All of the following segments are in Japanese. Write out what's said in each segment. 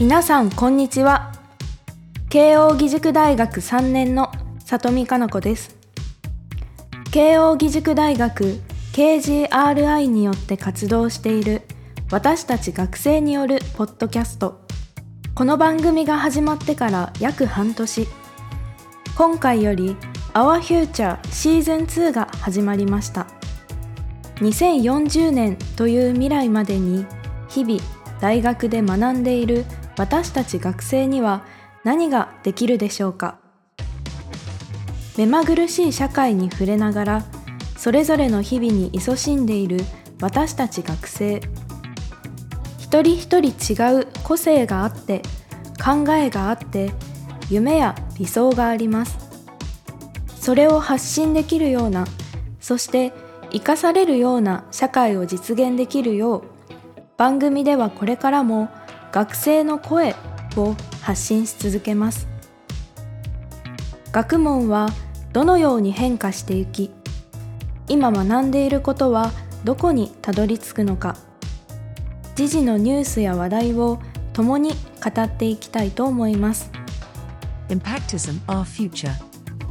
皆さんこんにちは。慶應義塾大学3年の里見香奈子です。慶應義塾大学 KGRI によって活動している私たち学生によるポッドキャスト。この番組が始まってから約半年。今回より Our Future シーズン2が始まりました。2040年という未来までに日々大学で学んでいる私たち学生には何ができるでしょうか。目まぐるしい社会に触れながらそれぞれの日々に勤しんでいる私たち学生。一人一人違う個性があって考えがあって夢や理想があります。それを発信できるようなそして生かされるような社会を実現できるよう番組ではこれからも学生の声を発信し続けます。学問はどのように変化していき今学んでいることはどこにたどり着くのか。時事のニュースや話題を共に語っていきたいと思います。Impactism Our Future.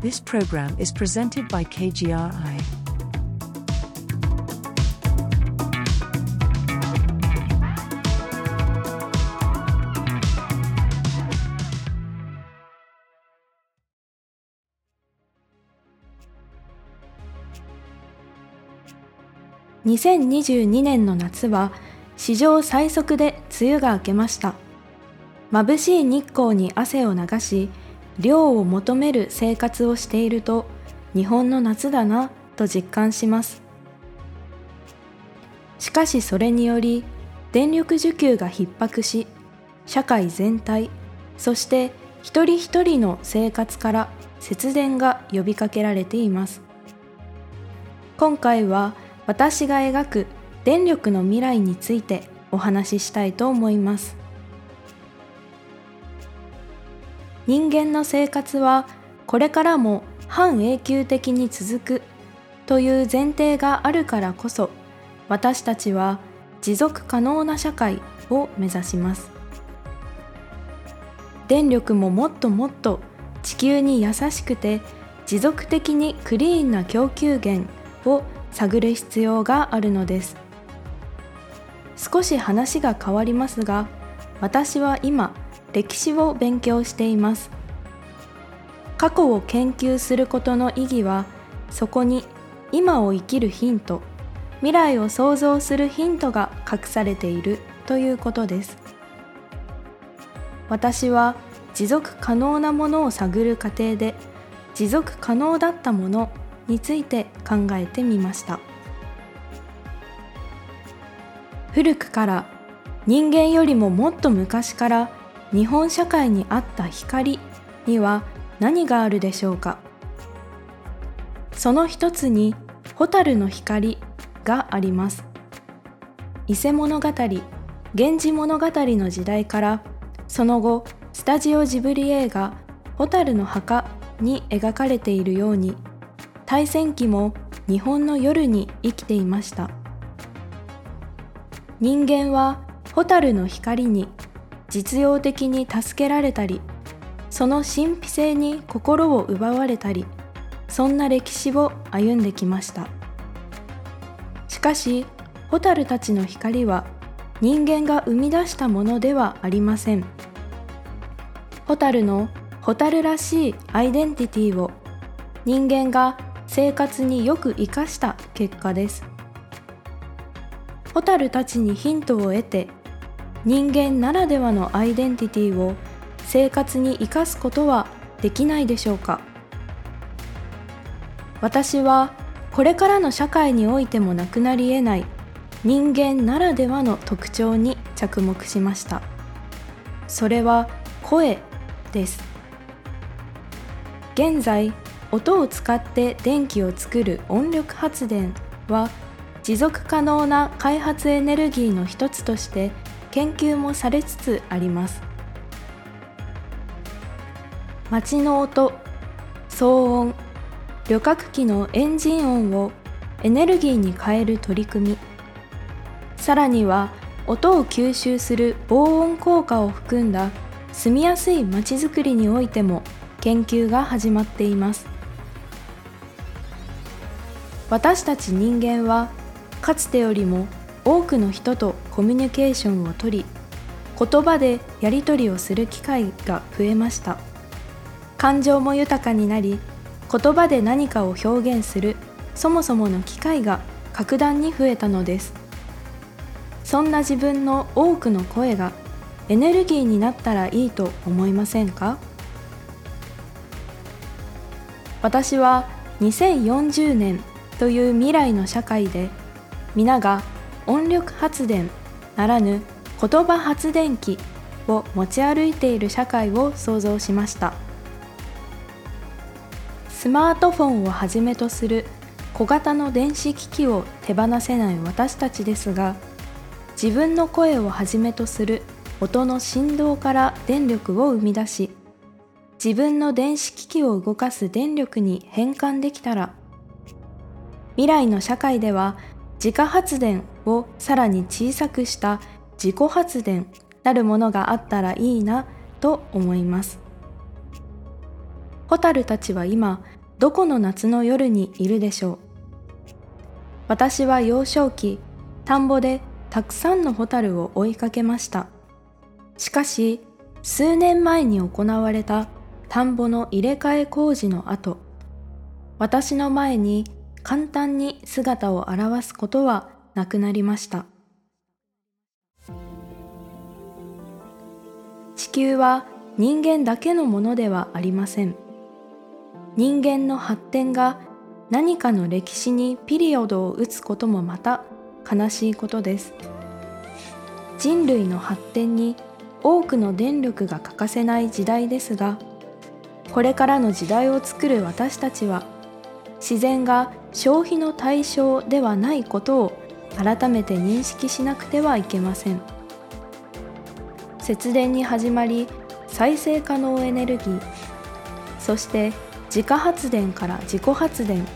This program is presented by KGRI 2022年の夏は史上最速で梅雨が明けました。眩しい日光に汗を流し涼を求める生活をしていると日本の夏だなと実感します。しかしそれにより電力需給が逼迫し社会全体そして一人一人の生活から節電が呼びかけられています。今回は私が描く電力の未来についてお話ししたいと思います。人間の生活はこれからも半永久的に続くという前提があるからこそ私たちは持続可能な社会を目指します。電力ももっともっと地球に優しくて持続的にクリーンな供給源を探る必要があるのです。少し話が変わりますが私は今歴史を勉強しています。過去を研究することの意義はそこに今を生きるヒント未来を想像するヒントが隠されているということです。私は持続可能なものを探る過程で持続可能だったものについて考えてみました。古くから人間よりももっと昔から日本社会にあった光には何があるでしょうか？その一つに蛍の光があります。伊勢物語源氏物語の時代からその後スタジオジブリ映画「蛍の墓」に描かれているように大戦期も日本の夜に生きていました。人間は蛍の光に実用的に助けられたりその神秘性に心を奪われたりそんな歴史を歩んできました。しかし蛍たちの光は人間が生み出したものではありません。蛍の蛍らしいアイデンティティを人間が生活によく生かした結果です。蛍たちにヒントを得て人間ならではのアイデンティティを生活に生かすことはできないでしょうか。私はこれからの社会においてもなくなり得ない人間ならではの特徴に着目しました。それは声です。現在音を使って電気を作る音力発電は持続可能な開発エネルギーの一つとして研究もされつつあります。街の音騒音旅客機のエンジン音をエネルギーに変える取り組み。さらには音を吸収する防音効果を含んだ住みやすいまちづくりにおいても研究が始まっています。私たち人間はかつてよりも多くの人とコミュニケーションをとり言葉でやり取りをする機会が増えました。感情も豊かになり言葉で何かを表現するそもそもの機会が格段に増えたのです。そんな自分の多くの声がエネルギーになったらいいと思いませんか？私は2040年という未来の社会で皆が音力発電ならぬ言葉発電機を持ち歩いている社会を想像しました。スマートフォンをはじめとする小型の電子機器を手放せない私たちですが自分の声をはじめとする音の振動から電力を生み出し自分の電子機器を動かす電力に変換できたら未来の社会では自家発電をさらに小さくした自己発電なるものがあったらいいなと思います。ホタルたちは今どこの夏の夜にいるでしょう？私は幼少期田んぼでたくさんのホタルを追いかけました。しかし数年前に行われた田んぼの入れ替え工事の後私の前に簡単に姿を現すことはなくなりました。地球は人間だけのものではありません。人間の発展が何かの歴史にピリオドを打つこともまた悲しいことです。人類の発展に多くの電力が欠かせない時代ですがこれからの時代を作る私たちは自然が消費の対象ではないことを改めて認識しなくてはいけません。節電に始まり再生可能エネルギーそして自家発電から自己発電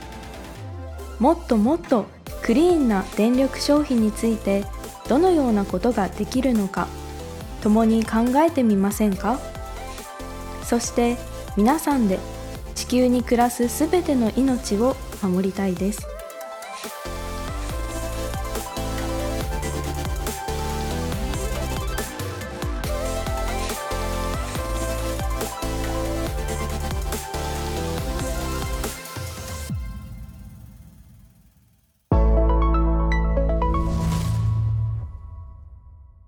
もっともっとクリーンな電力消費についてどのようなことができるのか共に考えてみませんか？そして皆さんで地球に暮らすすべての命を守りたいです。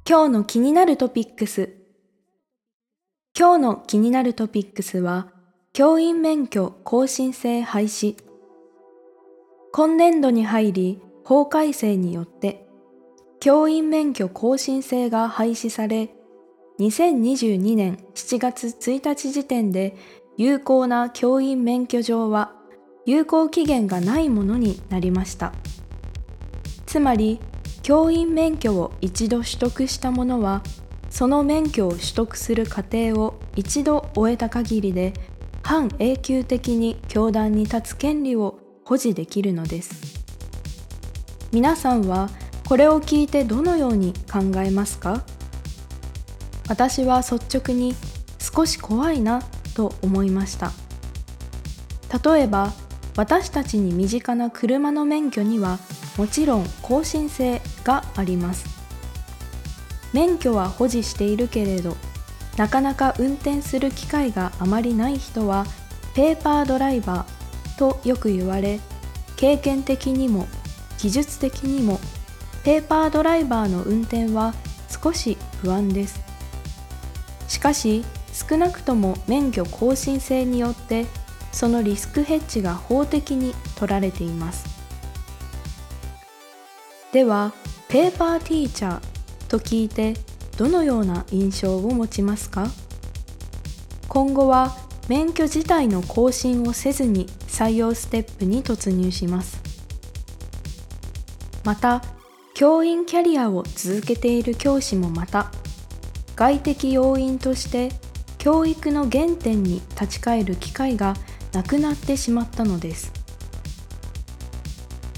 今日の気になるトピックス。今日の気になるトピックスは教員免許更新制廃止。今年度に入り法改正によって教員免許更新制が廃止され2022年7月1日時点で有効な教員免許状は有効期限がないものになりました。つまり教員免許を一度取得した者はその免許を取得する過程を一度終えた限りで半永久的に教団に立つ権利を保持できるのです。皆さんはこれを聞いてどのように考えますか？私は率直に少し怖いなと思いました。例えば私たちに身近な車の免許にはもちろん更新制があります。免許は保持しているけれどなかなか運転する機会があまりない人はペーパードライバーとよく言われ経験的にも技術的にもペーパードライバーの運転は少し不安です。しかし少なくとも免許更新制によってそのリスクヘッジが法的に取られています。ではペーパーティーチャーと聞いてどのような印象を持ちますか？今後は免許自体の更新をせずに採用ステップに突入します。また教員キャリアを続けている教師もまた外的要因として教育の原点に立ち返る機会がなくなってしまったのです。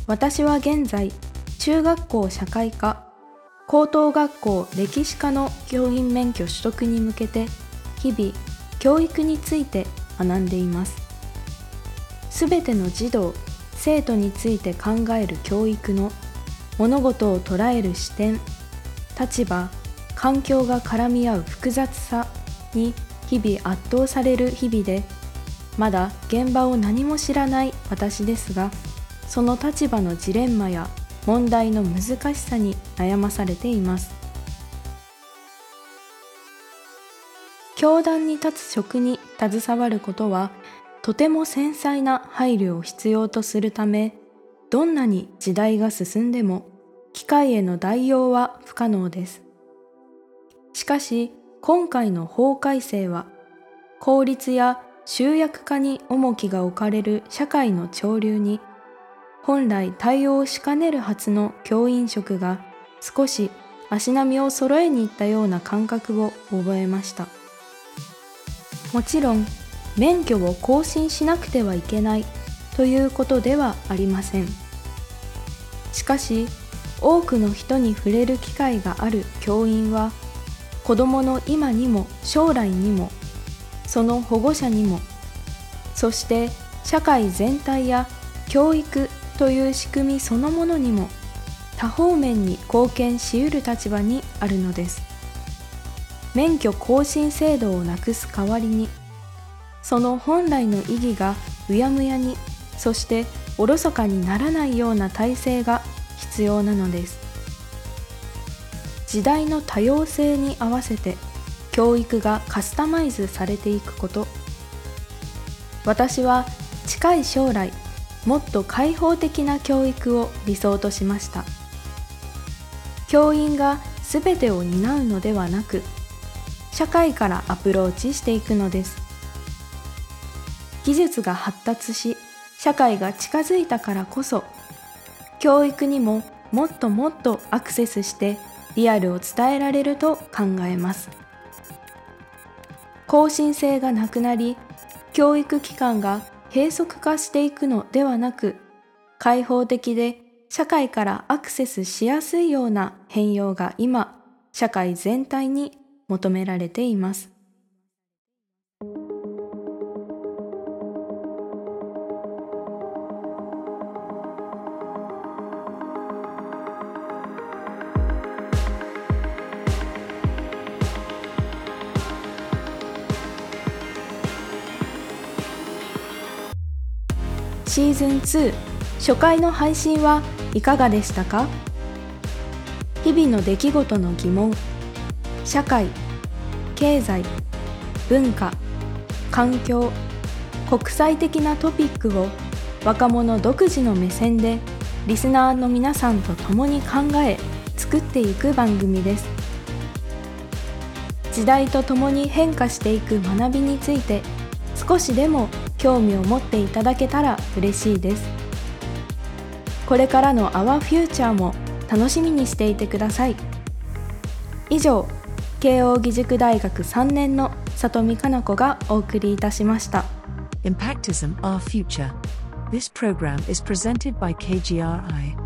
私は現在中学校社会科高等学校歴史科の教員免許取得に向けて日々教育について学んでいます。すべての児童生徒について考える教育の物事を捉える視点立場環境が絡み合う複雑さに日々圧倒される日々でまだ現場を何も知らない私ですがその立場のジレンマや問題の難しさに悩まされています。教壇に立つ職に携わることはとても繊細な配慮を必要とするためどんなに時代が進んでも機械への代用は不可能です。しかし今回の法改正は効率や集約化に重きが置かれる社会の潮流に本来対応しかねるはずの教員職が少し足並みを揃えに行ったような感覚を覚えました。もちろん免許を更新しなくてはいけないということではありません。しかし多くの人に触れる機会がある教員は子どもの今にも将来にもその保護者にもそして社会全体や教育という仕組みそのものにも多方面に貢献しうる立場にあるのです。免許更新制度をなくす代わりにその本来の意義がうやむやにそしておろそかにならないような体制が必要なのです。時代の多様性に合わせて教育がカスタマイズされていくこと。私は近い将来もっと開放的な教育を理想としました。教員が全てを担うのではなく社会からアプローチしていくのです。技術が発達し社会が近づいたからこそ教育にももっともっとアクセスしてリアルを伝えられると考えます。更新性がなくなり教育機関が閉塞化していくのではなく開放的で社会からアクセスしやすいような変容が今社会全体に求められています。シーズン2初回の配信はいかがでしたか？日々の出来事の疑問社会経済文化環境国際的なトピックを若者独自の目線でリスナーの皆さんと共に考え作っていく番組です。時代とともに変化していく学びについて少しでも興味を持っていただけたら嬉しいです。これからの Our Future も楽しみにしていてください。以上慶應義塾大学3年の里見香奈子がお送りいたしました。Impactism Our Future. This program is presented by KGRI